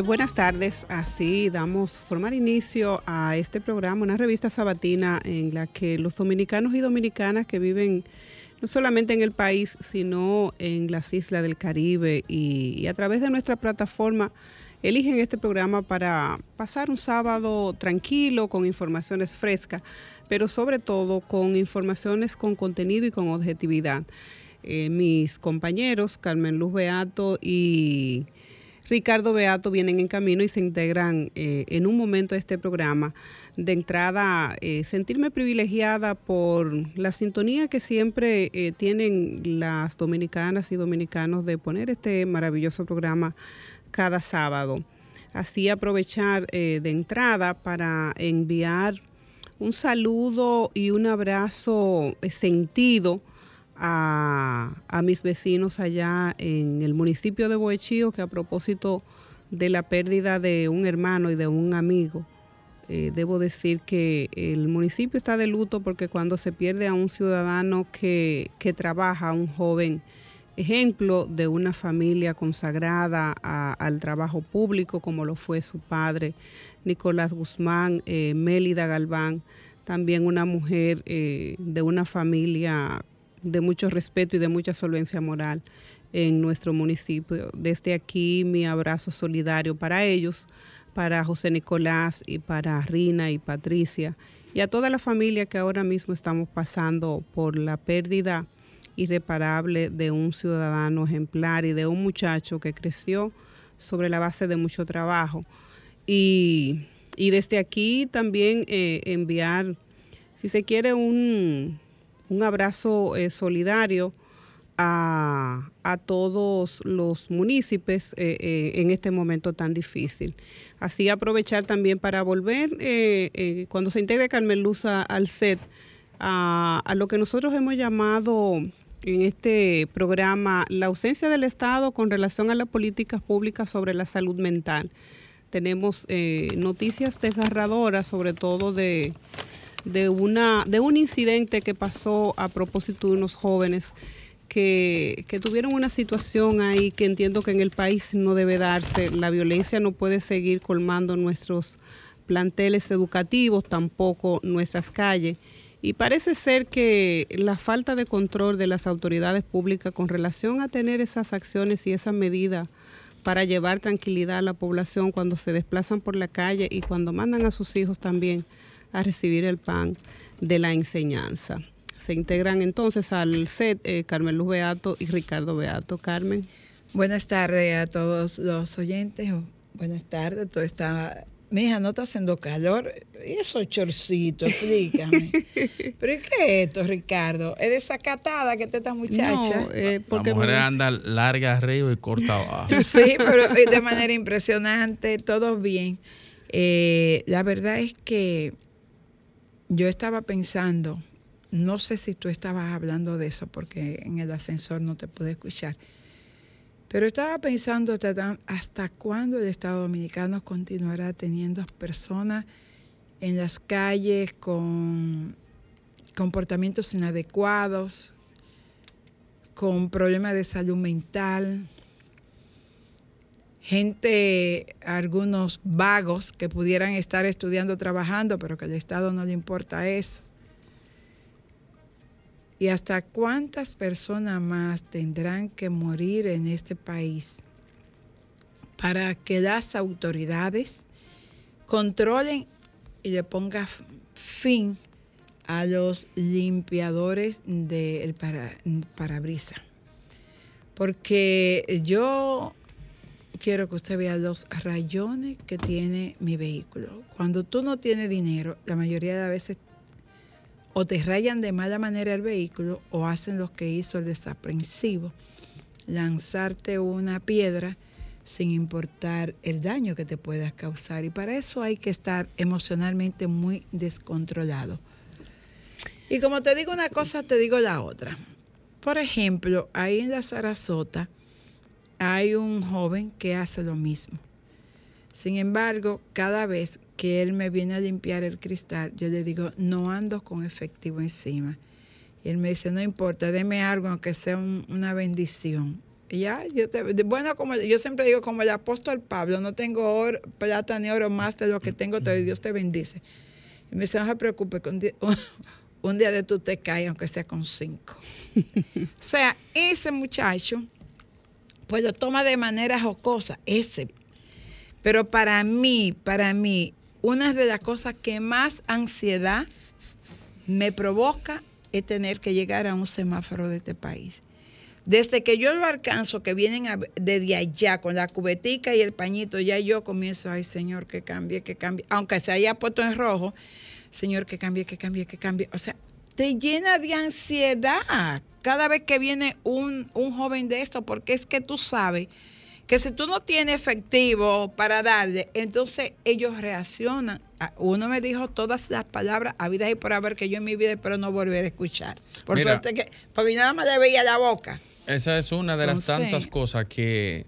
Eh, buenas tardes. Así damos formar inicio a este programa, una revista sabatina en la que los dominicanos y dominicanas que viven no solamente en el país, sino en las islas del Caribe y, y a través de nuestra plataforma eligen este programa para pasar un sábado tranquilo, con informaciones frescas, pero sobre todo con informaciones con contenido y con objetividad. Eh, mis compañeros, Carmen Luz Beato y Ricardo Beato vienen en camino y se integran eh, en un momento a este programa. De entrada, eh, sentirme privilegiada por la sintonía que siempre eh, tienen las dominicanas y dominicanos de poner este maravilloso programa cada sábado. Así aprovechar de entrada para enviar un saludo y un abrazo sentido a, mis vecinos allá en el municipio de Boechío, que a propósito de la pérdida de un hermano y de un amigo, eh, debo decir que el municipio está de luto porque cuando se pierde a un ciudadano que, que trabaja, un joven ejemplo de una familia consagrada al trabajo público, como lo fue su padre, Nicolás Guzmán, eh, Mélida Galván, también una mujer eh, de una familia de mucho respeto y de mucha solvencia moral en nuestro municipio. Desde aquí mi abrazo solidario para ellos, para José Nicolás y para Rina y Patricia y a toda la familia que ahora mismo estamos pasando por la pérdida irreparable de un ciudadano ejemplar y de un muchacho que creció sobre la base de mucho trabajo. Y, y desde aquí también eh, enviar, si se quiere, un, un abrazo eh, solidario a, a todos los municipios eh, eh, en este momento tan difícil. Así aprovechar también para volver, cuando se integre Carmen Luz al set, a, lo que nosotros hemos llamado en este programa la ausencia del Estado con relación a las políticas públicas sobre la salud mental. Tenemos noticias desgarradoras, sobre todo de, de, una, de un incidente que pasó a propósito de unos jóvenes que, que tuvieron una situación ahí que entiendo que en el país no debe darse. La violencia no puede seguir colmando nuestros planteles educativos, tampoco nuestras calles. Y parece ser que la falta de control de las autoridades públicas con relación a tener esas acciones y esas medidas para llevar tranquilidad a la población cuando se desplazan por la calle y cuando mandan a sus hijos también a recibir el pan. de la enseñanza. Se integran entonces al set eh, Carmen Luz Beato y Ricardo Beato. Carmen. Buenas tardes a todos los oyentes. Buenas tardes. Todo está. Mi hija, no está haciendo calor. ¿Y esos chorcitos? Explícame. ¿Pero qué es esto, Ricardo? ¿Es desacatada que está esta muchacha? No, eh, porque la mujer me- anda larga arriba y corta abajo. Sí, pero de manera impresionante, todo bien. Eh, la verdad es que yo estaba pensando, no sé si tú estabas hablando de eso porque en el ascensor no te pude escuchar, pero estaba pensando hasta, cuándo el Estado Dominicano continuará teniendo personas en las calles con comportamientos inadecuados, con problemas de salud mental, gente, algunos vagos que pudieran estar estudiando, trabajando, pero que al Estado no le importa eso. ¿Y hasta cuántas personas más tendrán que morir en este país para que las autoridades controlen y le pongan fin a los limpiadores del para, parabrisa? Porque yo quiero que usted vea los rayones que tiene mi vehículo. Cuando tú no tienes dinero, la mayoría de las veces o te rayan de mala manera el vehículo o hacen lo que hizo el desaprensivo, lanzarte una piedra sin importar el daño que te puedas causar. Y para eso hay que estar emocionalmente muy descontrolado. Y como te digo una cosa, te digo la otra. Por ejemplo, ahí en la Sarasota, hay un joven que hace lo mismo. Sin embargo, cada vez que él me viene a limpiar el cristal, yo le digo, no ando con efectivo encima. Y él me dice, no importa, deme algo, aunque sea un- una bendición. Y ya, yo te, bueno, como yo siempre digo, como el apóstol Pablo, no tengo oro, plata ni oro más de lo que tengo, te- Dios te bendice. Y me dice, no se preocupe, que un día, un día de tú te caes, aunque sea con cinco. o sea, ese muchacho pues lo toma de manera jocosa, ese. Pero para mí, para mí, una de las cosas que más ansiedad me provoca es tener que llegar a un semáforo de este país. Desde que yo lo alcanzo, que vienen a- desde allá con la cubetica y el pañito, ya yo comienzo, ay Señor, que cambie, que cambie. Aunque se haya puesto en rojo, Señor, que cambie, que cambie, que cambie. O sea, te llena de ansiedad cada vez que viene un, un joven de esto, porque es que tú sabes que si tú no tienes efectivo para darle, entonces ellos reaccionan. Ah, Uno me dijo todas las palabras habidas y por haber que yo en mi vida espero no volver a escuchar. Por Mira. suerte que, porque nada más le veía la boca. Esa es una de las tantas cosas que,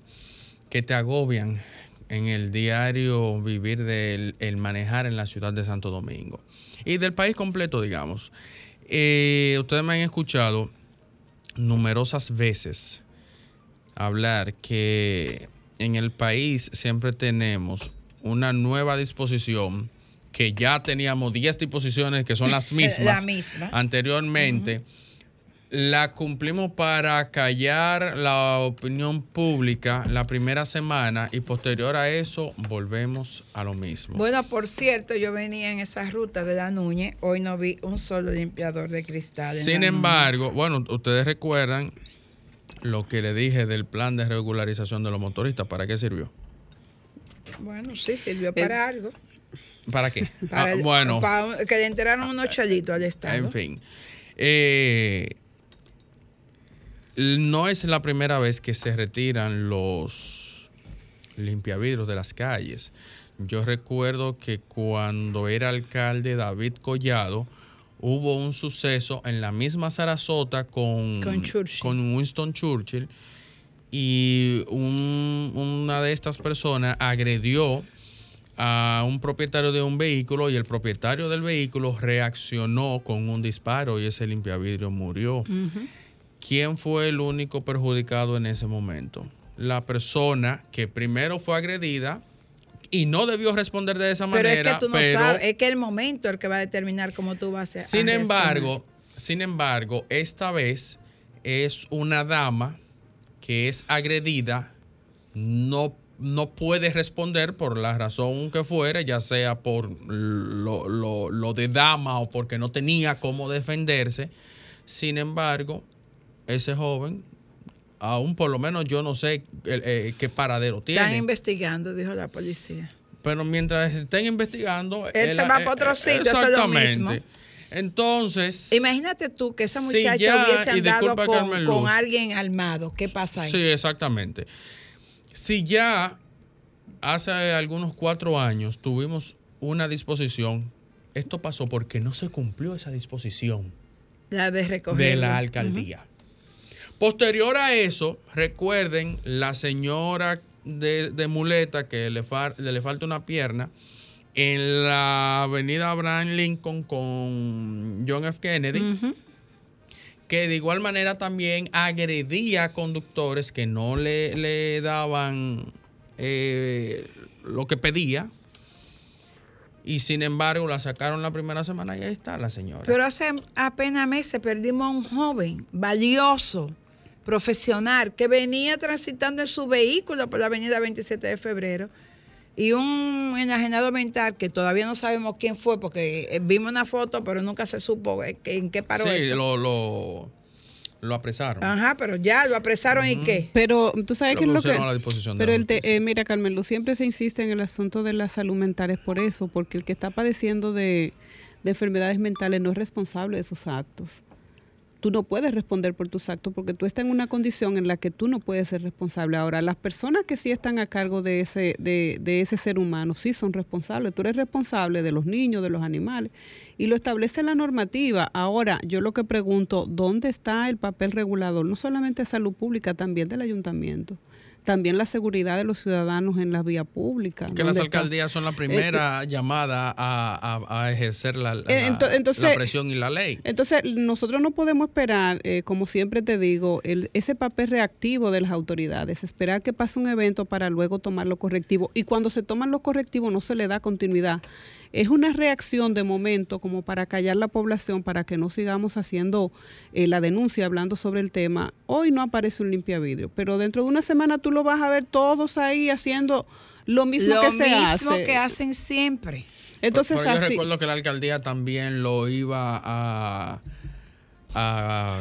que te agobian en el diario vivir del el manejar en la ciudad de Santo Domingo y del país completo, digamos. Eh, ustedes me han escuchado numerosas veces hablar que en el país siempre tenemos una nueva disposición que ya teníamos 10 disposiciones que son las mismas La misma. anteriormente. La cumplimos para callar la opinión pública la primera semana y posterior a eso volvemos a lo mismo. Bueno, por cierto, yo venía en esa ruta de la Núñez, hoy no vi un solo limpiador de cristal. en Sin embargo, bueno, ustedes recuerdan lo que le dije del plan de regularización de los motoristas. ¿Para qué sirvió? Bueno, sí, sirvió para algo. ¿Para qué? Para Ah, el- bueno, para que le entraron unos chelitos al Estado. en fin. Eh, no es la primera vez que se retiran los limpiavidrios de las calles. Yo recuerdo que cuando era alcalde David Collado, hubo un suceso en la misma Sarasota con, Con Churchill. con Winston Churchill y un- una de estas personas agredió a un propietario de un vehículo y el propietario del vehículo reaccionó con un disparo y ese limpiavidrio murió. ¿Quién fue el único perjudicado en ese momento? La persona que primero fue agredida y no debió responder de esa Pero manera. es que tú no pero- sabes, es que el momento es el que va a determinar cómo tú vas a sin embargo, sin embargo, esta vez es una dama que es agredida no no puede responder por la razón que fuere, ya sea por lo, lo- lo de dama o porque no tenía cómo defenderse. Sin embargo, ese joven, aún por lo menos yo no sé el- eh, qué paradero Están tiene. investigando, dijo la policía. Pero mientras estén investigando... Él se va para otro sitio, eso es lo mismo. Entonces... Imagínate tú que esa Sí, muchacha ya, hubiese andado con, alguien armado. ¿Qué pasa ahí? Sí, exactamente. Si ya hace algunos cuatro años tuvimos una disposición, esto pasó porque no se cumplió esa disposición La de recoger. de la alcaldía. Posterior a eso, recuerden la señora de, de muleta que le, far- le falta una pierna en la avenida Abraham Lincoln con John F. Kennedy que de igual manera también agredía a conductores que no le, le daban eh, lo que pedía. Y sin embargo la sacaron la primera semana y ahí está la señora. Pero hace apenas meses perdimos a un joven valioso, profesional, que venía transitando en su vehículo por la avenida 27 de febrero. Y un enajenado mental que todavía no sabemos quién fue, porque eh, vimos una foto, pero nunca se supo eh, en qué paró sí, eso. lo, lo, lo apresaron. Ajá, pero ya lo apresaron y qué. Pero tú sabes Lo que es lo que... a la disposición de Pero el te- eh, mira, Carmen Luz, siempre se insiste en el asunto de la salud mental, es por eso, porque el que está padeciendo de, de enfermedades mentales no es responsable de sus actos. Tú no puedes responder por tus actos porque tú estás en una condición en la que tú no puedes ser responsable. Ahora, las personas que sí están a cargo de ese, de, de ese ser humano sí son responsables. Tú eres responsable de los niños, de los animales y lo establece la normativa. Ahora, yo lo que pregunto, ¿dónde está el papel regulador? No solamente de salud pública, también del ayuntamiento. También la seguridad de los ciudadanos en la vía pública. que las alcaldías son la primera llamada a, a- a ejercer la, la- Eh, entonces- la presión y la ley. Entonces, nosotros no podemos esperar, eh, como siempre te digo, el, ese papel reactivo de las autoridades, esperar que pase un evento para luego tomar los correctivos. Y cuando se toman los correctivos no se le da continuidad. Es una reacción de momento como para callar la población, para que no sigamos haciendo eh, la denuncia, hablando sobre el tema. Hoy no aparece un limpia vidrio, pero dentro de una semana tú lo vas a ver todos ahí haciendo lo mismo Lo que se mismo hace. que hacen siempre. Entonces, Pero yo así- recuerdo que la alcaldía también lo iba a, a-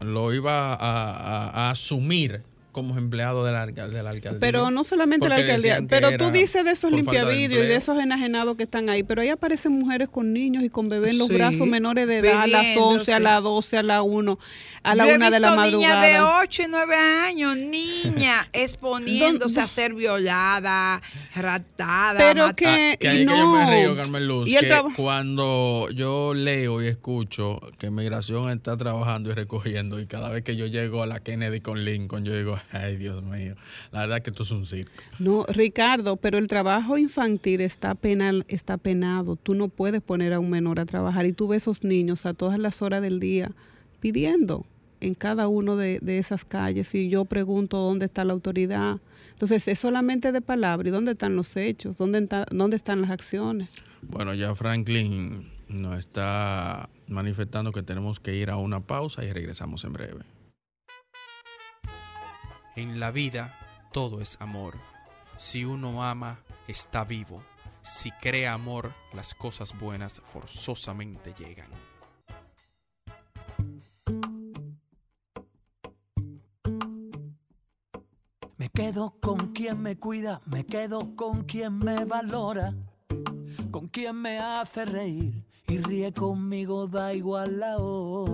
lo iba a, a- a asumir como empleado de la, alca- de la alcaldía. Pero no solamente la alcaldía, pero tú dices de esos limpiavidrios y de esos enajenados que están ahí, pero ahí aparecen mujeres con niños y con bebés en los Sí, brazos menores de edad, a las 11, a las 12, a las 1, a la Yo he 1 de la visto niñas de madrugada. 8 y 9 años, niña, exponiéndose a ser violada, raptada, Pero matada. que, Que ahí es no. que yo me río, Carmen Luz, Y el que trabajo- cuando yo leo y escucho que migración está trabajando y recogiendo y cada vez que yo llego a la Kennedy con Lincoln, yo digo, ay Dios mío, la verdad que esto es un circo. No, Ricardo, pero el trabajo infantil está penal, está penado. Tú no puedes poner a un menor a trabajar y tú ves esos niños a todas las horas del día pidiendo en cada uno de, de esas calles y yo pregunto dónde está la autoridad. Entonces es solamente de palabra y dónde están los hechos, dónde, está- dónde están las acciones. Bueno, ya Franklin nos está manifestando que tenemos que ir a una pausa y regresamos en breve. En la vida todo es amor. Si uno ama, está vivo. Si crea amor, las cosas buenas forzosamente llegan. Me quedo con quien me cuida, me quedo con quien me valora, con quien me hace reír y ríe conmigo, da igual la hora.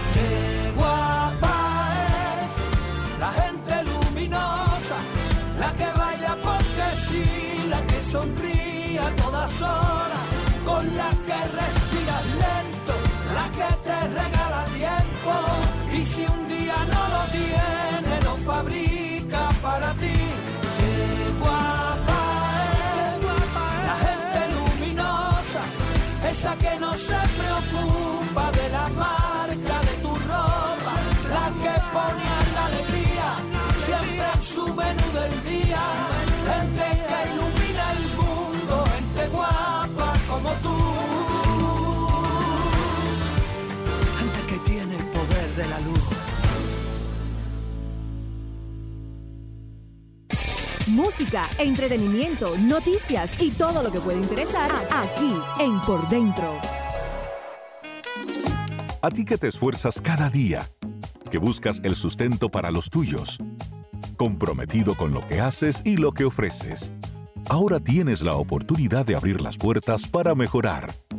Qué guapa es la gente luminosa, la que baila porque sí, la que sonríe a todas horas, con la que Música, entretenimiento, noticias y todo lo que puede interesar aquí en Por Dentro. A ti que te esfuerzas cada día, que buscas el sustento para los tuyos, comprometido con lo que haces y lo que ofreces. Ahora tienes la oportunidad de abrir las puertas para mejorar,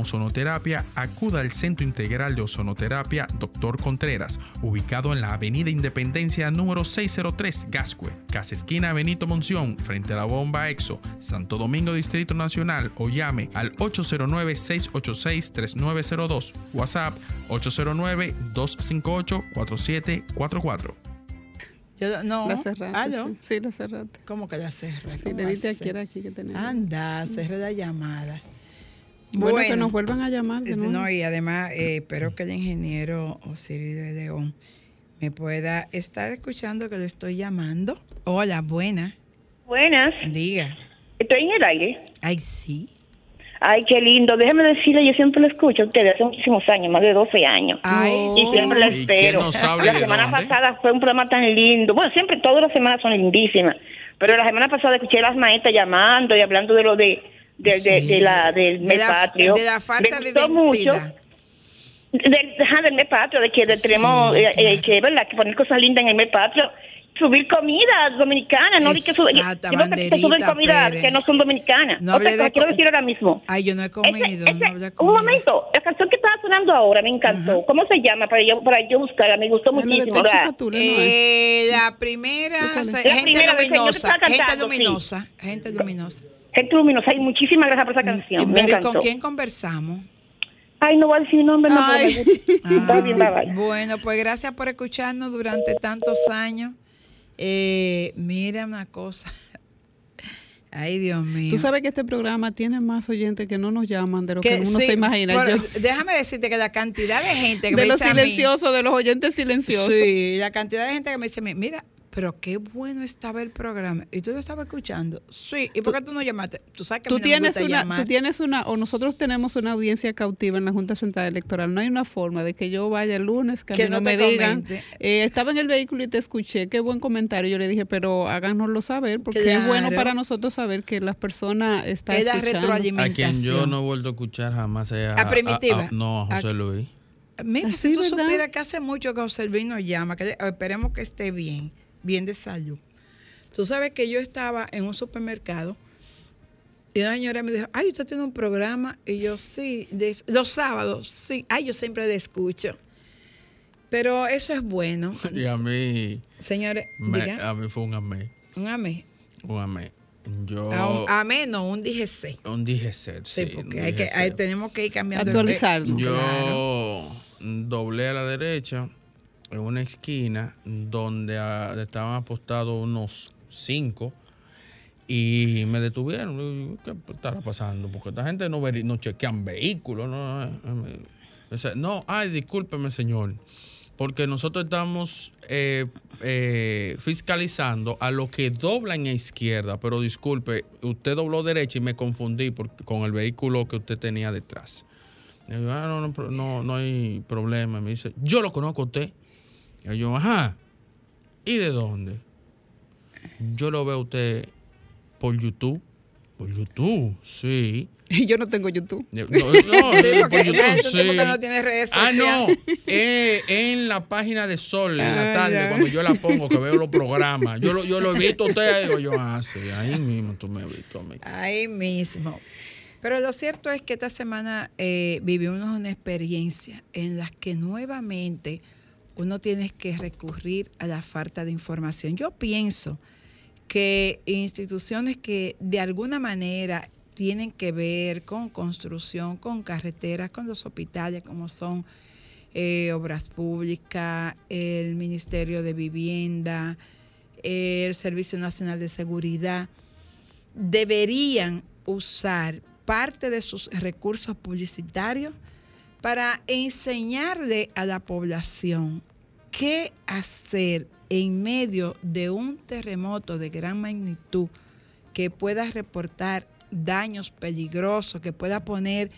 ozonoterapia, acuda al Centro Integral de Ozonoterapia Dr. Contreras, ubicado en la Avenida Independencia número 603, Gascue, Casa Esquina Benito Monción, frente a la bomba EXO, Santo Domingo Distrito Nacional o llame al 809-686-3902, WhatsApp 809-258-4744. Yo, no. La cerraste. Ah, ¿no? Sí, sí, la cerraste. ¿Cómo que la cerré? Sí, ¿Cómo le diste aquí, era aquí que tenemos. Anda, cerré la llamada. Bueno, que nos vuelvan a llamar. de eh, nuevo. No, y además eh, espero que el ingeniero Osiris de León me pueda estar escuchando que le estoy llamando. Hola, buena. Buenas. Diga. Estoy en el aire. Ay, sí. Ay, qué lindo. Déjeme decirle, yo siempre lo escucho a ustedes hace muchísimos años, más de 12 años. Ay, y siempre lo ¿Y espero. la semana dónde? pasada fue un programa tan lindo. Bueno, siempre, todas las semanas son lindísimas. Pero la semana pasada escuché a las maestras llamando y hablando de lo de, de, de, de la, del De mes la- patrio. de la falta Me de gustó mucho. identidad. Del, ajá, del mes patrio, de que de- tenemos eh, eh, que, ¿verdad? que poner cosas lindas en el mes patrio. Subir comida dominicana, no di que digo que te suben comida Pérez. que no son dominicanas. No Otra cosa de quiero decir ahora mismo. Ay, yo no he comido, Ese- no hablé de un momento, la canción que estaba sonando ahora me encantó. ¿Cómo se llama? Para yo, para yo buscarla, me gustó muchísimo. ¿verdad? Eh, la primera, se- La gente primera luminosa, gente cantando, sí. luminosa, gente luminosa. Gente luminosa. Ay, muchísimas gracias por esa canción. Me Pero ¿y encantó. con quién conversamos? Ay, no voy a decir nombre, no, bien, bye, bye. Bueno, pues gracias por escucharnos durante tantos años. Eh, mira una cosa. Ay, Dios mío. Tú sabes que este programa tiene más oyentes que no nos llaman de lo que, Que uno sí, se imagina. por- Yo- déjame decirte que la cantidad de gente que de me los dice a mí- silenciosos, de los oyentes silenciosos. Sí, la cantidad de gente que me dice, mira, pero qué bueno estaba el programa. ¿Y tú lo estabas escuchando? Sí. ¿Y por qué tú no llamaste? Tú sabes que a Tú mí no me tienes, gusta una, llamar. tú tienes una, o nosotros tenemos una audiencia cautiva en la Junta Central Electoral. No hay una forma de que yo vaya el lunes, que, a Que mí no, no me digan. eh, estaba en el vehículo y te escuché, qué buen comentario. Yo le dije, pero háganoslo saber, porque es bueno para nosotros saber que las personas están Es la escuchando. A quien yo no he vuelto a escuchar jamás es A Primitiva. no, a José A- Luis. Mira, Ah, si tú ¿verdad? supieras que hace mucho que José Luis nos llama, que esperemos que esté bien, bien de salud. Tú sabes que yo estaba en un supermercado y una señora me dijo, ay, usted tiene un programa. Y yo, sí, de- los sábados, sí. Ay, yo siempre le escucho. Pero eso es bueno. Y a mí, Señores, me- diga, a mí fue un amé. un amé. Un amé. Yo. A un amé, no, un DGC. un DGC, Sí, sí. porque hay que, hay- tenemos que ir cambiando. Actualizarnos. Yo Claro. doblé a la derecha en una esquina donde ah, estaban apostados unos cinco y me detuvieron. ¿Qué estará pasando? Porque esta gente no, no chequean vehículos. No, no, ay, discúlpeme, señor. Porque nosotros estamos eh, eh, fiscalizando a lo que doblan a izquierda. Pero disculpe, usted dobló derecha y me confundí porque- con el vehículo que usted tenía detrás. Ah, no, no, no, no hay problema. Me dice, yo lo conozco a usted. Y yo, ajá. ¿Y de dónde? Yo lo veo a usted por YouTube. Por YouTube, sí. Y yo no tengo YouTube. No, no, no, por YouTube, sí. no tiene redes Ah, no. Eh, en la página de Sol, en la Ah, tarde, cuando yo la pongo, que veo los programas. Yo lo, yo lo he visto a usted, digo yo, ah, sí, ahí mismo tú me has visto a mí. Ahí mismo. Pero lo cierto es que esta semana eh, vivimos una experiencia en la que nuevamente uno tiene que recurrir a la falta de información. Yo pienso que instituciones que de alguna manera tienen que ver con construcción, con carreteras, con los hospitales, como son eh, Obras Públicas, el Ministerio de Vivienda, el Servicio Nacional de Seguridad, deberían usar parte de sus recursos publicitarios para enseñarle a la población qué hacer en medio de un terremoto de gran magnitud que pueda reportar daños peligrosos, que pueda poner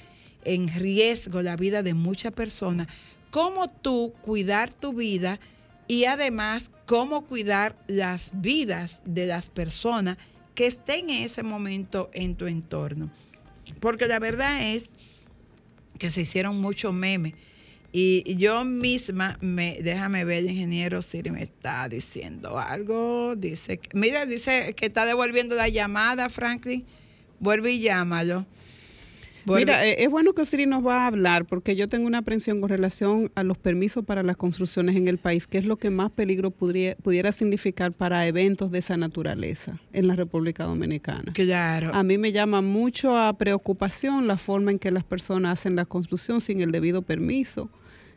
en riesgo la vida de muchas personas, cómo tú cuidar tu vida y además cómo cuidar las vidas de las personas que estén en ese momento en tu entorno. Porque la verdad es que se hicieron muchos memes. Y yo misma, me, déjame ver, el ingeniero Siri me está diciendo algo. Dice, mira, dice que está devolviendo la llamada, Franklin. Vuelve y llámalo. Mira, eh, es bueno que Siri nos va a hablar porque yo tengo una aprensión con relación a los permisos para las construcciones en el país, que es lo que más peligro podría, pudiera significar para eventos de esa naturaleza en la República Dominicana. Claro. A mí me llama mucho a preocupación la forma en que las personas hacen la construcción sin el debido permiso,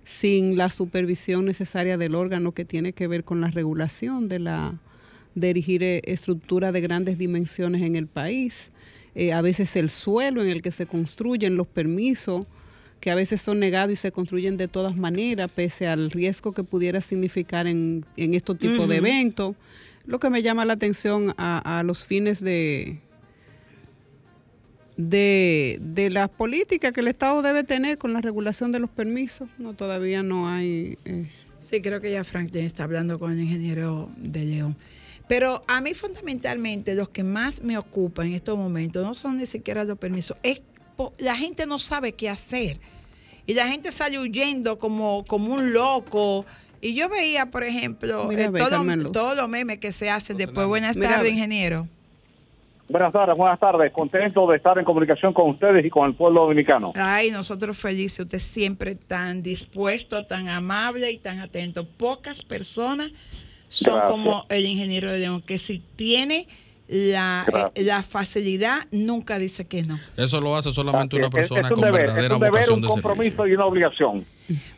sin la supervisión necesaria del órgano que tiene que ver con la regulación de la de erigir eh, estructuras de grandes dimensiones en el país. Eh, a veces el suelo en el que se construyen los permisos, que a veces son negados y se construyen de todas maneras, pese al riesgo que pudiera significar en, en estos tipos de eventos. Lo que me llama la atención a, a los fines de, de, de las políticas que el Estado debe tener con la regulación de los permisos. No, todavía no hay... eh, Sí, creo que ya Franklin está hablando con el ingeniero de León. Pero a mí fundamentalmente los que más me ocupan en estos momentos no son ni siquiera los permisos, es po- la gente no sabe qué hacer. Y la gente sale huyendo como, como un loco. Y yo veía, por ejemplo, Mira, eh, todo- todos los memes que se hacen después. Buenas Mira, tardes, ingeniero. Buenas tardes, buenas tardes. Contento de estar en comunicación con ustedes y con el pueblo dominicano. Ay, nosotros felices, usted siempre tan dispuesto, tan amable y tan atento. Pocas personas son Gracias. como el ingeniero de León, que si tiene la, eh, la facilidad, nunca dice que no. Eso lo hace solamente una Es- persona es un con deber, es verdadera un deber, vocación un de servicio. compromiso y una obligación.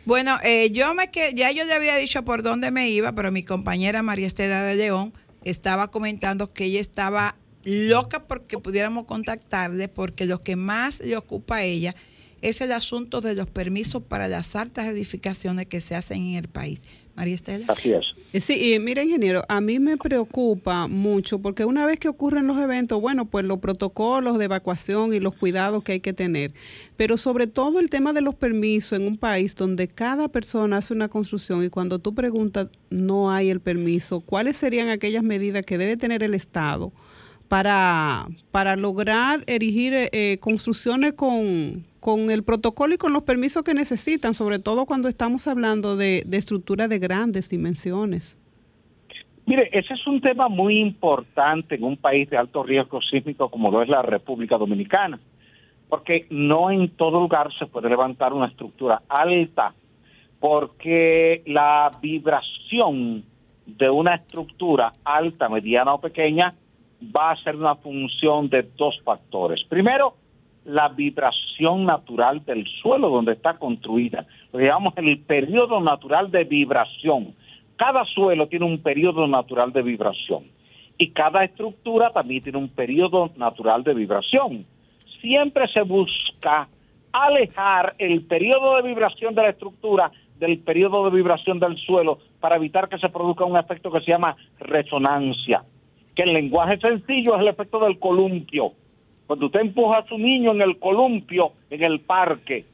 Bueno, eh, yo me que ya yo le había dicho por dónde me iba, pero mi compañera María Estela de León estaba comentando que ella estaba loca porque pudiéramos contactarle, porque lo que más le ocupa a ella es el asunto de los permisos para las altas edificaciones que se hacen en el país. María Estela. Así es. Eh, Sí, y mire, ingeniero, a mí me preocupa mucho porque una vez que ocurren los eventos, bueno, pues los protocolos de evacuación y los cuidados que hay que tener, pero sobre todo el tema de los permisos en un país donde cada persona hace una construcción y cuando tú preguntas no hay el permiso, ¿cuáles serían aquellas medidas que debe tener el Estado para, para lograr erigir eh, eh, construcciones con, con el protocolo y con los permisos que necesitan, sobre todo cuando estamos hablando de, estructuras de grandes dimensiones. Mire, ese es un tema muy importante en un país de alto riesgo sísmico como lo es la República Dominicana, porque no en todo lugar se puede levantar una estructura alta, porque la vibración de una estructura alta, mediana o pequeña va a ser una función de dos factores. Primero, la vibración natural del suelo donde está construida, lo llamamos el periodo natural de vibración. Cada suelo tiene un periodo natural de vibración y cada estructura también tiene un periodo natural de vibración. Siempre se busca alejar el periodo de vibración de la estructura del periodo de vibración del suelo para evitar que se produzca un efecto que se llama resonancia, que en lenguaje sencillo es el efecto del columpio. Cuando usted empuja a su niño en el columpio, en el parque,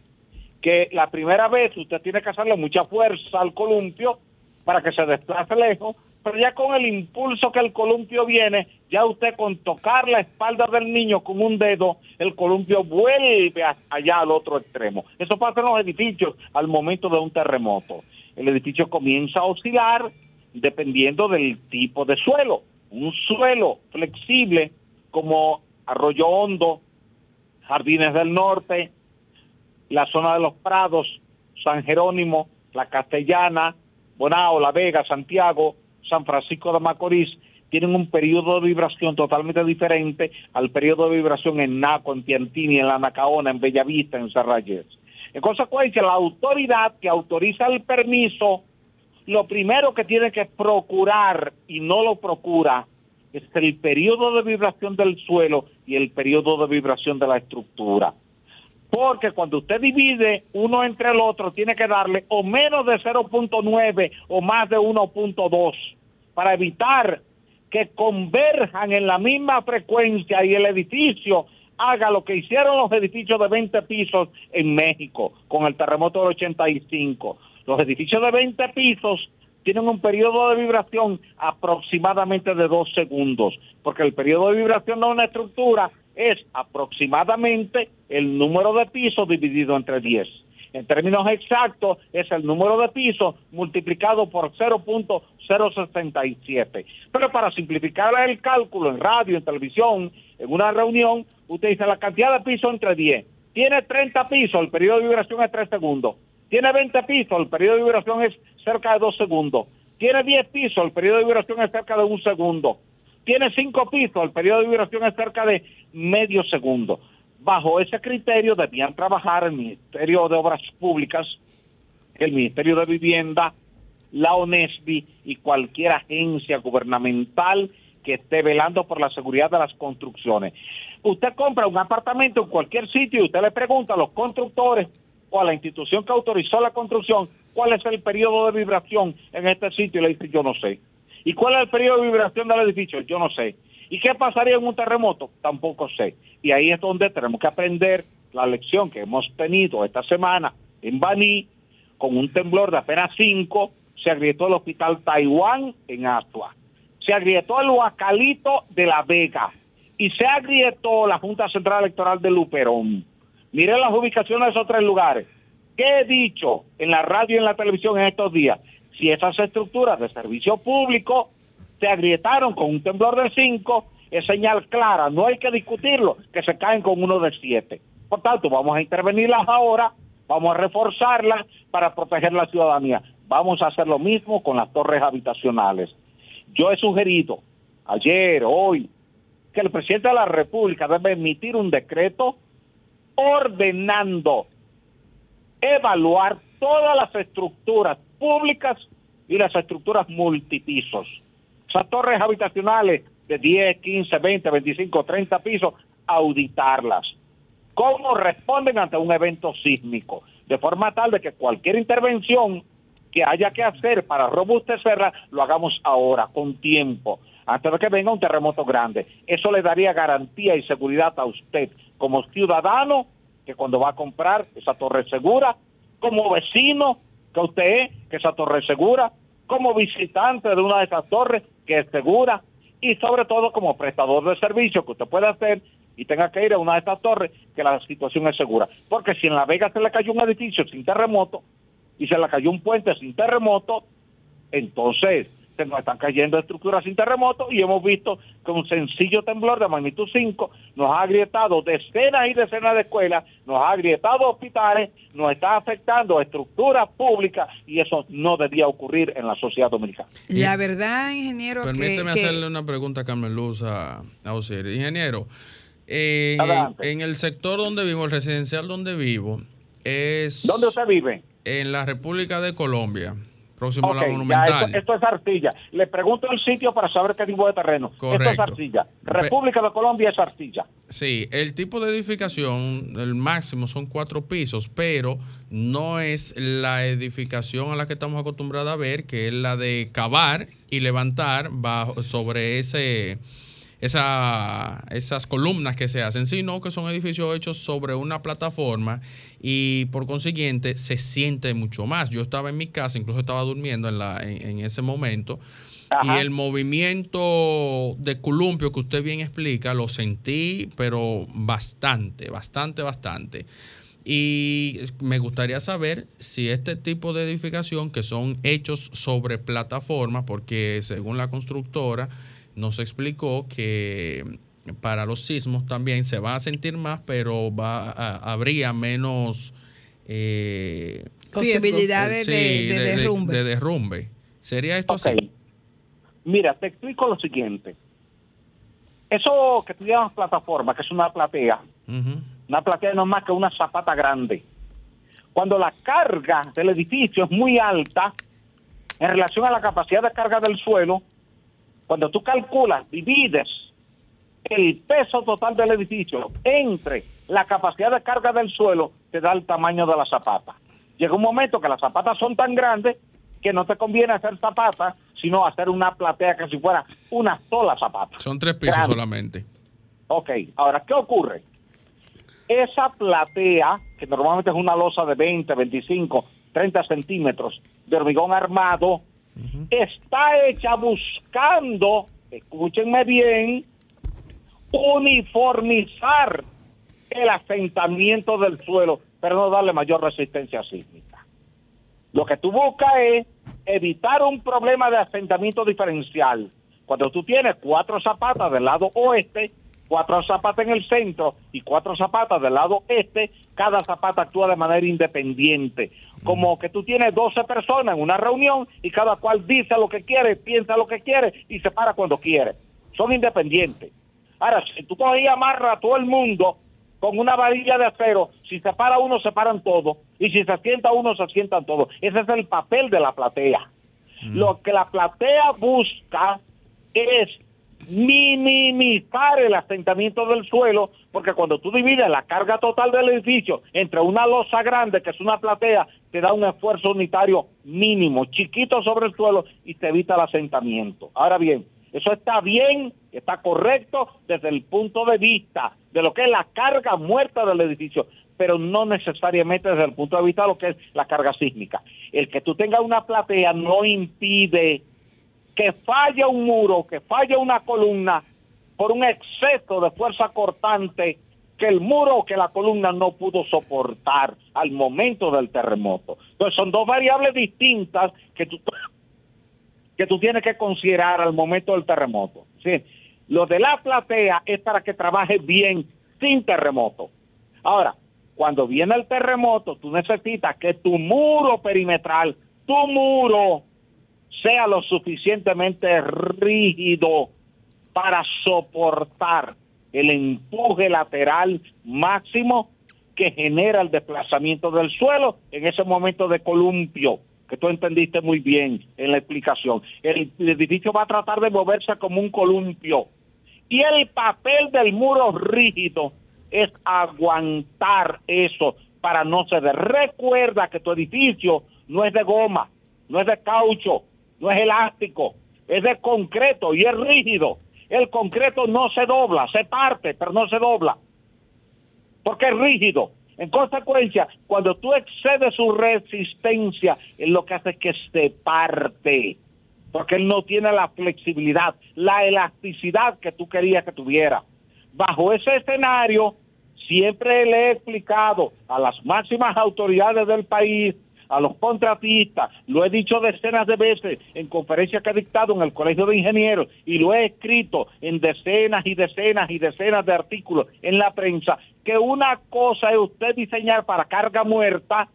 que la primera vez usted tiene que hacerle mucha fuerza al columpio para que se desplace lejos, pero ya con el impulso que el columpio viene, ya usted con tocar la espalda del niño con un dedo, el columpio vuelve allá al otro extremo. Eso pasa en los edificios al momento de un terremoto. El edificio comienza a oscilar dependiendo del tipo de suelo. Un suelo flexible como Arroyo Hondo, Jardines del Norte, la zona de los Prados, San Jerónimo, La Castellana, Bonao, La Vega, Santiago, San Francisco de Macorís, tienen un periodo de vibración totalmente diferente al periodo de vibración en Naco, en Piantini, en La Nacaona, en Bellavista, en Sarrayes. En consecuencia, la autoridad que autoriza el permiso, lo primero que tiene que procurar y no lo procura es el periodo de vibración del suelo y el periodo de vibración de la estructura. Porque cuando usted divide uno entre el otro, tiene que darle o menos de 0.9 o más de 1.2 para evitar que converjan en la misma frecuencia y el edificio haga lo que hicieron los edificios de 20 pisos en México con el terremoto del 85. Los edificios de 20 pisos tienen un periodo de vibración aproximadamente de dos segundos, porque el periodo de vibración de una estructura es aproximadamente el número de pisos dividido entre 10. En términos exactos, es el número de pisos multiplicado por 0.067. Pero para simplificar el cálculo en radio, en televisión, en una reunión, usted dice la cantidad de pisos entre 10. Tiene 30 pisos, el periodo de vibración es 3 segundos. Tiene 20 pisos, el periodo de vibración es cerca de 2 segundos. Tiene 10 pisos, el periodo de vibración es cerca de un segundo. Tiene 5 pisos, el periodo de vibración es cerca de medio segundo. Bajo ese criterio debían trabajar el Ministerio de Obras Públicas, el Ministerio de Vivienda, la ONESBI y cualquier agencia gubernamental que esté velando por la seguridad de las construcciones. Usted compra un apartamento en cualquier sitio y usted le pregunta a los constructores o a la institución que autorizó la construcción cuál es el periodo de vibración en este sitio y le dice yo no sé. ¿Y cuál es el periodo de vibración del edificio? Yo no sé. ¿Y qué pasaría en un terremoto? Tampoco sé. Y ahí es donde tenemos que aprender la lección que hemos tenido esta semana en Baní, con un temblor de apenas 5, se agrietó el hospital Taiwán en Astua, se agrietó el Huacalito de La Vega y se agrietó la Junta Central Electoral de Luperón. Miren las ubicaciones de esos tres lugares. ¿Qué he dicho en la radio y en la televisión en estos días? Si esas estructuras de servicio público se agrietaron con un temblor de 5, es señal clara, no hay que discutirlo, que se caen con uno de 7. Por tanto, vamos a intervenirlas ahora, vamos a reforzarlas para proteger la ciudadanía. Vamos a hacer lo mismo con las torres habitacionales. Yo he sugerido ayer, hoy, que el presidente de la República debe emitir un decreto ordenando evaluar todas las estructuras públicas y las estructuras multipisos. Esas torres habitacionales de 10, 15, 20, 25, 30 pisos, auditarlas. ¿Cómo responden ante un evento sísmico? De forma tal de que cualquier intervención que haya que hacer para robustecerla, lo hagamos ahora, con tiempo, antes de que venga un terremoto grande. Eso le daría garantía y seguridad a usted como ciudadano que cuando va a comprar esa torre segura, como vecino que usted es, que esa torre segura, como visitante de una de esas torres que es segura y sobre todo como prestador de servicio que usted puede hacer y tenga que ir a una de estas torres que la situación es segura. Porque si en La Vega se le cayó un edificio sin terremoto y se le cayó un puente sin terremoto, entonces se nos están cayendo estructuras sin terremoto y hemos visto que un sencillo temblor de magnitud 5 nos ha agrietado decenas y decenas de escuelas, nos ha agrietado hospitales, nos está afectando estructuras públicas y eso no debía ocurrir en la sociedad dominicana. La verdad, ingeniero, Permíteme que, hacerle una pregunta a Carmen Luz a, a Osiris. Ingeniero, eh, en el sector donde vivo, el residencial donde vivo, es... ¿Dónde usted vive? En la República de Colombia, próximo a Ok, la Monumental. esto, esto es arcilla. Le pregunto el sitio para saber qué tipo de terreno. Esto es arcilla. República de Colombia es arcilla. Sí, el tipo de edificación, el máximo son cuatro pisos, pero no es la edificación a la que estamos acostumbrados a ver, que es la de cavar y levantar bajo, sobre ese, esa, esas columnas que se hacen, sino que son edificios hechos sobre una plataforma y por consiguiente se siente mucho más. Yo estaba en mi casa, incluso estaba durmiendo en, la, en, en ese momento. Y el movimiento de columpio que usted bien explica, lo sentí, pero bastante, bastante, bastante. Y me gustaría saber si este tipo de edificación que son hechos sobre plataforma, porque según la constructora nos explicó que para los sismos también se va a sentir más, pero va a- habría menos eh, Posibilidades de- sí, de derrumbe. de derrumbe. ¿Sería esto así? Mira, te explico lo siguiente. Eso que tú llamas plataforma, que es una platea, una platea no es más que una zapata grande. Cuando la carga del edificio es muy alta en relación a la capacidad de carga del suelo, cuando tú calculas, divides el peso total del edificio entre la capacidad de carga del suelo, te da el tamaño de la zapata. Llega un momento que las zapatas son tan grandes que no te conviene hacer zapatas, sino hacer una platea que si fuera una sola zapata. Son tres pisos Grande. solamente. Ok, ahora, ¿qué ocurre? Esa platea, que normalmente es una losa de 20, 25, 30 centímetros de hormigón armado, está hecha buscando, escúchenme bien, uniformizar el asentamiento del suelo, pero no darle mayor resistencia sísmica. Lo que tú buscas es evitar un problema de asentamiento diferencial. Cuando tú tienes cuatro zapatas del lado oeste, cuatro zapatas en el centro y cuatro zapatas del lado este, cada zapata actúa de manera independiente. Como que tú tienes 12 personas en una reunión y cada cual dice lo que quiere, piensa lo que quiere y se para cuando quiere. Son independientes. Ahora, si tú coges y amarras a todo el mundo con una varilla de acero, si se para uno, se paran todos. Y si se sienta uno, se sientan todos. Ese es el papel de la platea. Lo que la platea busca es minimizar el asentamiento del suelo, porque cuando tú divides la carga total del edificio entre una losa grande, que es una platea, te da un esfuerzo unitario mínimo, chiquito sobre el suelo y te evita el asentamiento. Ahora bien, eso está bien está correcto desde el punto de vista de lo que es la carga muerta del edificio, pero no necesariamente desde el punto de vista de lo que es la carga sísmica. El que tú tengas una platea no impide que falle un muro, que falle una columna por un exceso de fuerza cortante que el muro o que la columna no pudo soportar al momento del terremoto. Entonces son dos variables distintas que tú, que tú tienes que considerar al momento del terremoto. ¿sí? Lo de la platea es para que trabaje bien sin terremoto. Ahora, cuando viene el terremoto, tú necesitas que tu muro perimetral, tu muro, sea lo suficientemente rígido para soportar el empuje lateral máximo que genera el desplazamiento del suelo en ese momento de columpio, que tú entendiste muy bien en la explicación. El, edificio va a tratar de moverse como un columpio. Y el papel del muro rígido es aguantar eso para no ceder. Recuerda que tu edificio no es de goma, no es de caucho, no es elástico, es de concreto y es rígido el concreto no se dobla, se parte, pero no se dobla, porque es rígido. En consecuencia, cuando tú excedes su resistencia, es lo que hace que se parte, porque él no tiene la flexibilidad, la elasticidad que tú querías que tuviera. Bajo ese escenario, siempre le he explicado a las máximas autoridades del país a los contratistas, lo he dicho decenas de veces en conferencias que he dictado en el Colegio de Ingenieros y lo he escrito en decenas y decenas y decenas de artículos en la prensa, que una cosa es usted diseñar para carga muerta,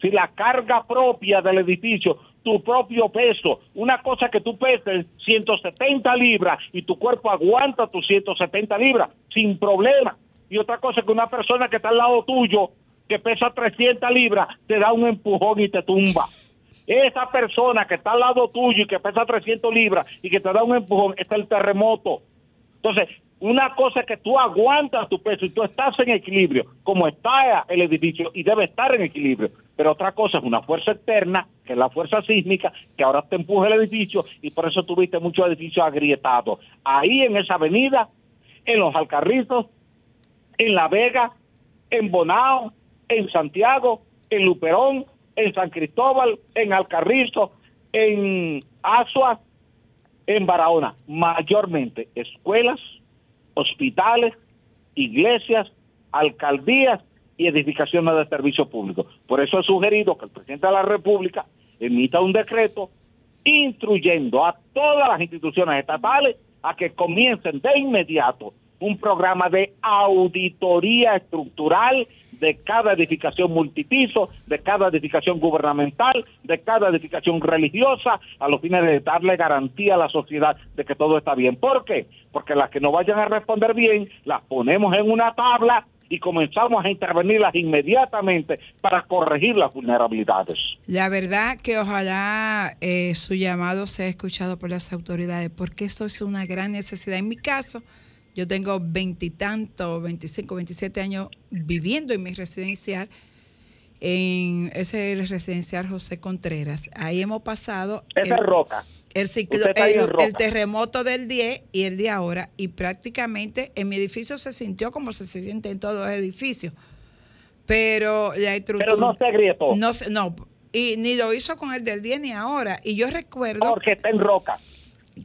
si la carga propia del edificio, tu propio peso, una cosa que tú peses 170 libras y tu cuerpo aguanta tus 170 libras sin problema. Y otra cosa que una persona que está al lado tuyo que pesa 300 libras te da un empujón y te tumba. Esa persona que está al lado tuyo y que pesa 300 libras y que te da un empujón, es el terremoto. Entonces, una cosa es que tú aguantas tu peso y tú estás en equilibrio, como está el edificio y debe estar en equilibrio. Pero otra cosa es una fuerza externa, que es la fuerza sísmica, que ahora te empuja el edificio y por eso tuviste muchos edificios agrietados. Ahí en esa avenida, en los Alcarrizos, en La Vega, en Bonao, en Santiago, en Luperón, en San Cristóbal, en Alcarrizo, en Asua, en Barahona, mayormente escuelas, hospitales, iglesias, alcaldías y edificaciones de servicio público. Por eso he sugerido que el presidente de la República emita un decreto instruyendo a todas las instituciones estatales a que comiencen de inmediato un programa de auditoría estructural de cada edificación multipiso, de cada edificación gubernamental, de cada edificación religiosa, a los fines de darle garantía a la sociedad de que todo está bien. ¿Por qué? Porque las que no vayan a responder bien, las ponemos en una tabla y comenzamos a intervenirlas inmediatamente para corregir las vulnerabilidades. La verdad que ojalá eh, su llamado sea escuchado por las autoridades, porque esto es una gran necesidad. En mi caso, yo tengo veintitantos, 25, 27 años viviendo en mi residencial, en ese residencial José Contreras. Ahí hemos pasado... Esa el, roca. El, ciclo, el, terremoto del 10 y el de ahora, y prácticamente en mi edificio se sintió como se siente en todos los edificios. Pero la estructura. Pero no se agrietó. No, no, y ni lo hizo con el del 10 ni ahora. Y yo recuerdo. Porque está en roca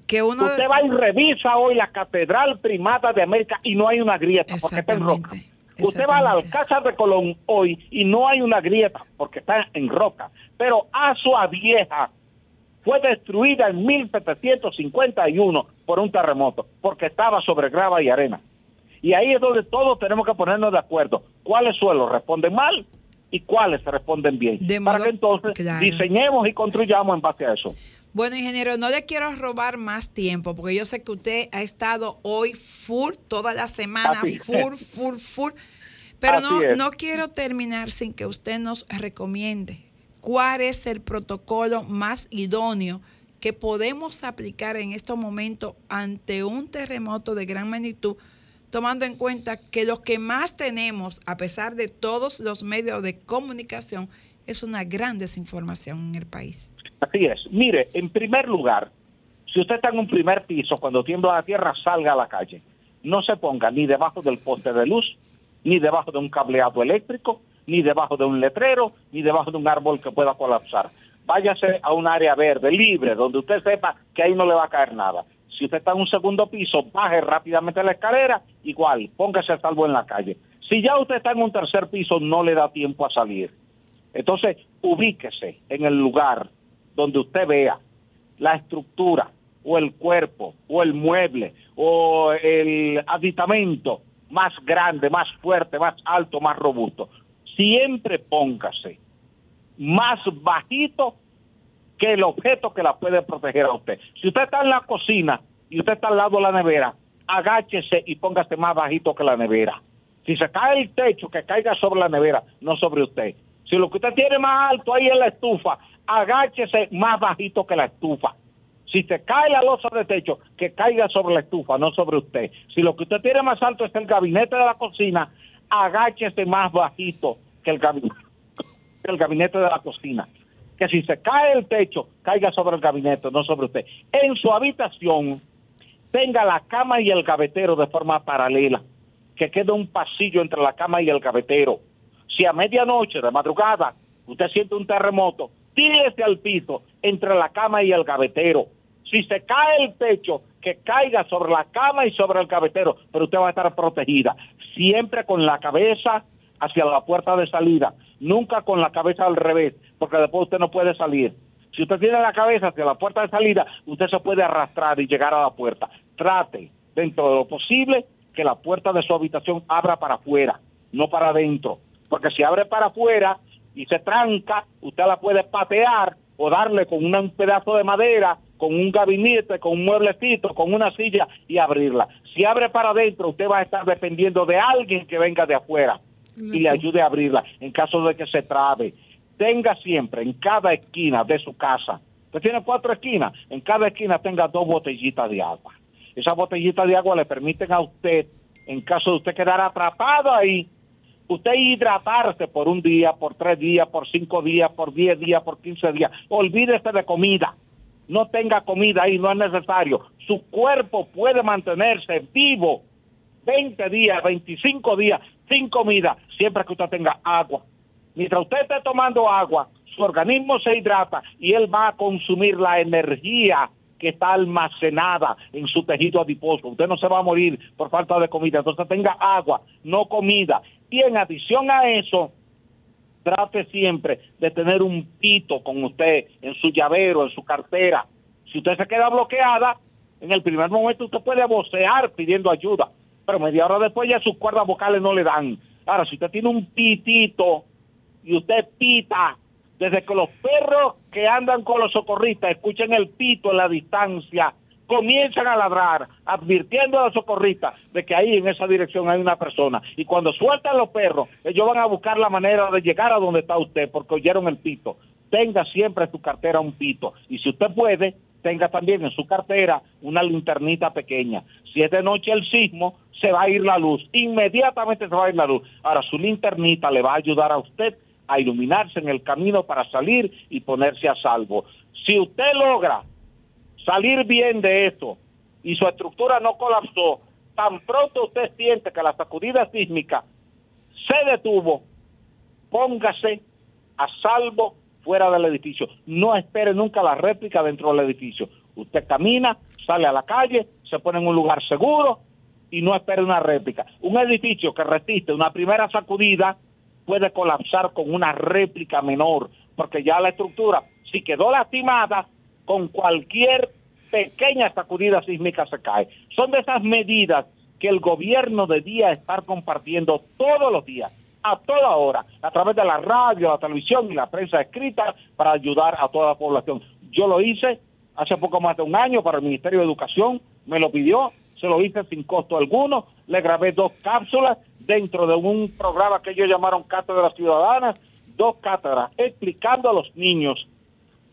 que uno usted va y revisa hoy la Catedral Primada de América y no hay una grieta porque está en roca. Usted va al Alcázar de Colón hoy y no hay una grieta porque está en roca. Pero Asua Vieja fue destruida en 1751 por un terremoto porque estaba sobre grava y arena. Y ahí es donde todos tenemos que ponernos de acuerdo. ¿Cuáles suelos responden mal y cuáles responden bien? para que entonces diseñemos y construyamos en base a eso. Bueno, ingeniero, no le quiero robar más tiempo porque yo sé que usted ha estado hoy full, toda la semana, full, full, full. Pero no, no quiero terminar sin que usted nos recomiende cuál es el protocolo más idóneo que podemos aplicar en estos momentos ante un terremoto de gran magnitud, tomando en cuenta que lo que más tenemos, a pesar de todos los medios de comunicación, es una gran desinformación en el país. Así es. Mire, en primer lugar, Si usted está en un primer piso, cuando tiembla la tierra, salga a la calle. No se ponga ni debajo del poste de luz, ni debajo de un cableado eléctrico, ni debajo de un letrero, ni debajo de un árbol que pueda colapsar. Váyase a un área verde, libre, donde usted sepa que ahí no le va a caer nada. Si usted está en un segundo piso, baje rápidamente la escalera, igual, póngase a salvo en la calle. Si ya usted está en un tercer piso, no le da tiempo a salir. Entonces, ubíquese en el lugar donde usted vea la estructura o el cuerpo o el mueble o el aditamento más grande, más fuerte, más alto, más robusto. Siempre póngase más bajito que el objeto que la puede proteger a usted. Si usted está en la cocina y usted está al lado de la nevera, agáchese y póngase más bajito que la nevera. Si se cae el techo, que caiga sobre la nevera, no sobre usted. Si lo que usted tiene más alto ahí es la estufa, agáchese más bajito que la estufa. Si se cae la losa de techo, que caiga sobre la estufa, no sobre usted. Si lo que usted tiene más alto es el gabinete de la cocina, agáchese más bajito que el gabinete, el gabinete de la cocina. Que si se cae el techo, caiga sobre el gabinete, no sobre usted. En su habitación, tenga la cama y el gavetero de forma paralela. Que quede un pasillo entre la cama y el gavetero. Si a medianoche, de madrugada, usted siente un terremoto, tírese al piso entre la cama y el gavetero. Si se cae el techo, que caiga sobre la cama y sobre el gavetero, pero usted va a estar protegida. Siempre con la cabeza hacia la puerta de salida, nunca con la cabeza al revés, porque después usted no puede salir. Si usted tiene la cabeza hacia la puerta de salida, usted se puede arrastrar y llegar a la puerta. Trate, dentro de lo posible, que la puerta de su habitación abra para afuera, no para adentro. Porque si abre para afuera y se tranca, usted la puede patear o darle con un pedazo de madera, con un gabinete, con un mueblecito, con una silla y abrirla. Si abre para adentro, usted va a estar dependiendo de alguien que venga de afuera y le ayude a abrirla en caso de que se trabe. Tenga siempre en cada esquina de su casa, usted tiene cuatro esquinas, en cada esquina tenga dos botellitas de agua. Esas botellitas de agua le permiten a usted, en caso de usted quedar atrapado ahí, usted hidratarse por un día, por tres días, por cinco días, por diez días, por quince días. Olvídese de comida. No tenga comida ahí, no es necesario. Su cuerpo puede mantenerse vivo 20 días, 25 días sin comida, siempre que usted tenga agua. Mientras usted esté tomando agua, su organismo se hidrata y él va a consumir la energía que está almacenada en su tejido adiposo. Usted no se va a morir por falta de comida, entonces tenga agua, no comida. Y en adición a eso, trate siempre de tener un pito con usted en su llavero, en su cartera. Si usted se queda bloqueada, en el primer momento usted puede vocear pidiendo ayuda, pero media hora después ya sus cuerdas vocales no le dan. Ahora, si usted tiene un pitito y usted pita, desde que los perros que andan con los socorristas escuchen el pito en la distancia, comienzan a ladrar, advirtiendo a los socorristas de que ahí en esa dirección hay una persona. Y cuando sueltan los perros, ellos van a buscar la manera de llegar a donde está usted, porque oyeron el pito. Tenga siempre en su cartera un pito. Y si usted puede, tenga también en su cartera una linternita pequeña. Si es de noche el sismo, se va a ir la luz. Inmediatamente se va a ir la luz. Ahora, su linternita le va a ayudar a usted a iluminarse en el camino para salir y ponerse a salvo. Si usted logra salir bien de esto y su estructura no colapsó, tan pronto usted siente que la sacudida sísmica se detuvo, póngase a salvo fuera del edificio. No espere nunca la réplica dentro del edificio. Usted camina, sale a la calle, se pone en un lugar seguro y no espere una réplica. Un edificio que resiste una primera sacudida puede colapsar con una réplica menor, porque ya la estructura, si quedó lastimada, con cualquier pequeña sacudida sísmica se cae. Son de esas medidas que el gobierno debía estar compartiendo todos los días, a toda hora, a través de la radio, la televisión y la prensa escrita para ayudar a toda la población. Yo lo hice hace poco más de un año para el Ministerio de Educación, me lo pidió, se lo hice sin costo alguno, le grabé dos cápsulas dentro de un programa que ellos llamaron Cátedras Ciudadanas, dos cátedras explicando a los niños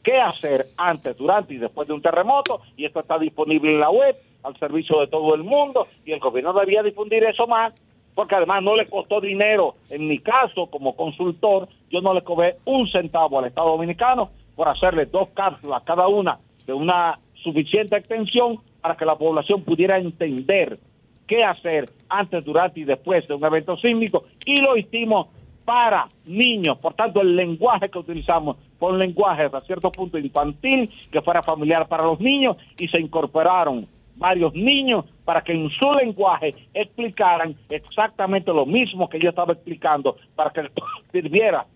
qué hacer antes, durante y después de un terremoto, y esto está disponible en la web, al servicio de todo el mundo, y el gobierno debía difundir eso más, porque además no le costó dinero. En mi caso, como consultor, yo no le cobré un centavo al Estado Dominicano por hacerle dos cápsulas cada una de una suficiente atención para que la población pudiera entender qué hacer antes, durante y después de un evento sísmico y lo hicimos para niños. Por tanto, el lenguaje que utilizamos fue un lenguaje hasta cierto punto infantil, que fuera familiar para los niños y se incorporaron varios niños para que en su lenguaje explicaran exactamente lo mismo que yo estaba explicando, para que sirviera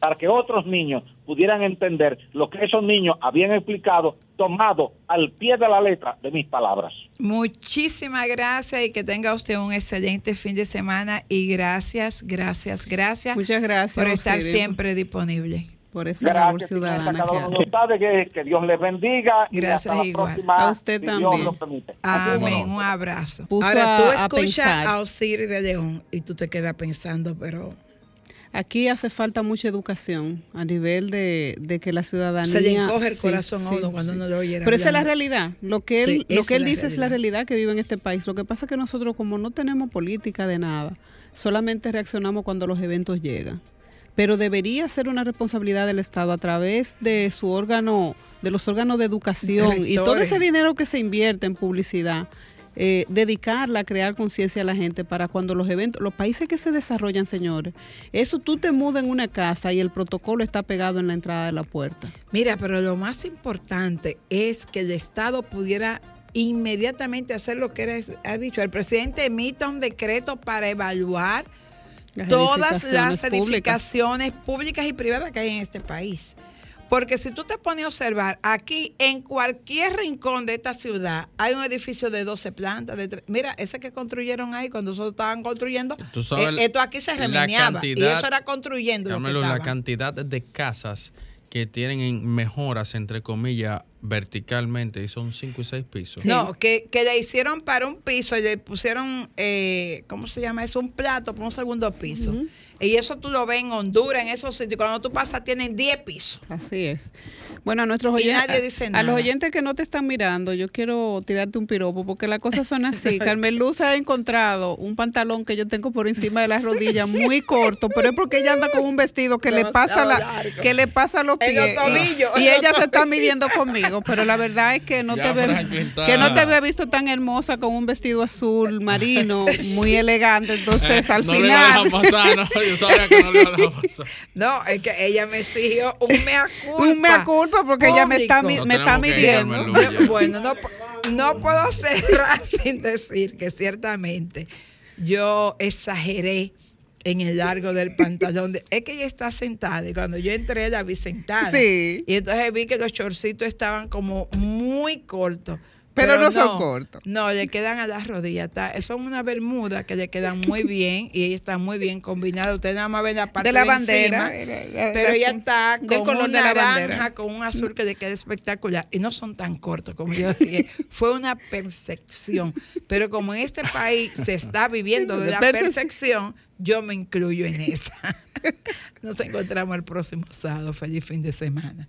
para que otros niños pudieran entender lo que esos niños habían explicado, tomado al pie de la letra de mis palabras. Muchísimas gracias y que tenga usted un excelente fin de semana y gracias, gracias, gracias. Muchas gracias por estar Osiris. siempre disponible. Por esa labor Gracias, Ignacia, ciudadana que hace. ustedes, que, que Dios les bendiga. y Gracias, la igual. próxima, A usted si Dios también. lo permite. Amén, un abrazo. Puso Ahora a- tú a escuchas pensar. a Osiris de León y tú te quedas pensando, pero Aquí hace falta mucha educación a nivel de, de que la ciudadanía... Se le encoge el Sí, corazón a sí, uno cuando sí. uno lo oye Pero esa es la realidad. Lo que él, lo que él dice es la realidad. que vive en este país. Lo que pasa es que nosotros como no tenemos política de nada, solamente reaccionamos cuando los eventos llegan. Pero debería ser una responsabilidad del Estado a través de su órgano, de los órganos de educación y todo ese dinero que se invierte en publicidad. Eh, dedicarla a crear conciencia a la gente para cuando los eventos, los países que se desarrollan, señores, eso tú te mudas en una casa y el protocolo está pegado en la entrada de la puerta. Mira, pero lo más importante es que el Estado pudiera inmediatamente hacer lo que eres- ha dicho. El presidente emita un decreto para evaluar Las todas las edificaciones públicas. edificaciones públicas y privadas que hay en este país. Porque si tú te pones a observar, aquí en cualquier rincón de esta ciudad hay un edificio de 12 plantas. De tre- Mira, ese que construyeron ahí cuando nosotros estaban construyendo, sabes eh, esto aquí se remeniaba. Y eso era construyendo lo que Carmelo, la cantidad de casas que tienen en mejoras, entre comillas, verticalmente, y son cinco y seis pisos. No, que, que le hicieron para un piso y le pusieron, eh, ¿cómo se llama eso? Un plato para un segundo piso. Y eso tú lo ves en Honduras, en esos sitios. Cuando tú pasas, tienen 10 pisos. Así es. Bueno, a nuestros Y oyentes, nadie dice a nada. los oyentes que no te están mirando, yo quiero tirarte un piropo porque las cosas son así. Carmen Luz ha encontrado un pantalón que yo tengo por encima de las rodillas muy corto, pero es porque ella anda con un vestido que le pasa la, largo. que le pasa los En pies los tobillos, y, y en los ella se está midiendo conmigo, pero la verdad es que no Ya, te ve, que no te había visto tan hermosa con un vestido azul marino, muy elegante, entonces al Eh, no le iba a final pasar, no, yo sabía que no le iba a dejar pasar. No, es que ella me exigió un mea culpa. un mea culpa porque ella me está, me midiendo. Bueno, no, no puedo cerrar sin decir que ciertamente yo exageré en el largo del pantalón. de- es que ella está sentada y cuando yo entré la vi sentada. Sí. Y entonces vi que los chorcitos estaban como muy cortos. Pero no son cortos. No, le quedan a las rodillas. Está, son una bermuda que le quedan muy bien y ella está muy bien combinada. Usted nada más ve la parte de la de bandera. encima, la- la- pero la- ella está del con color un de la naranja, bandera. con un azul que le queda espectacular. Y no son tan cortos como yo dije. Fue una percepción. Pero como en este país se está viviendo de la Perce- percepción, yo me incluyo en esa. Nos encontramos el próximo sábado. Feliz fin de semana.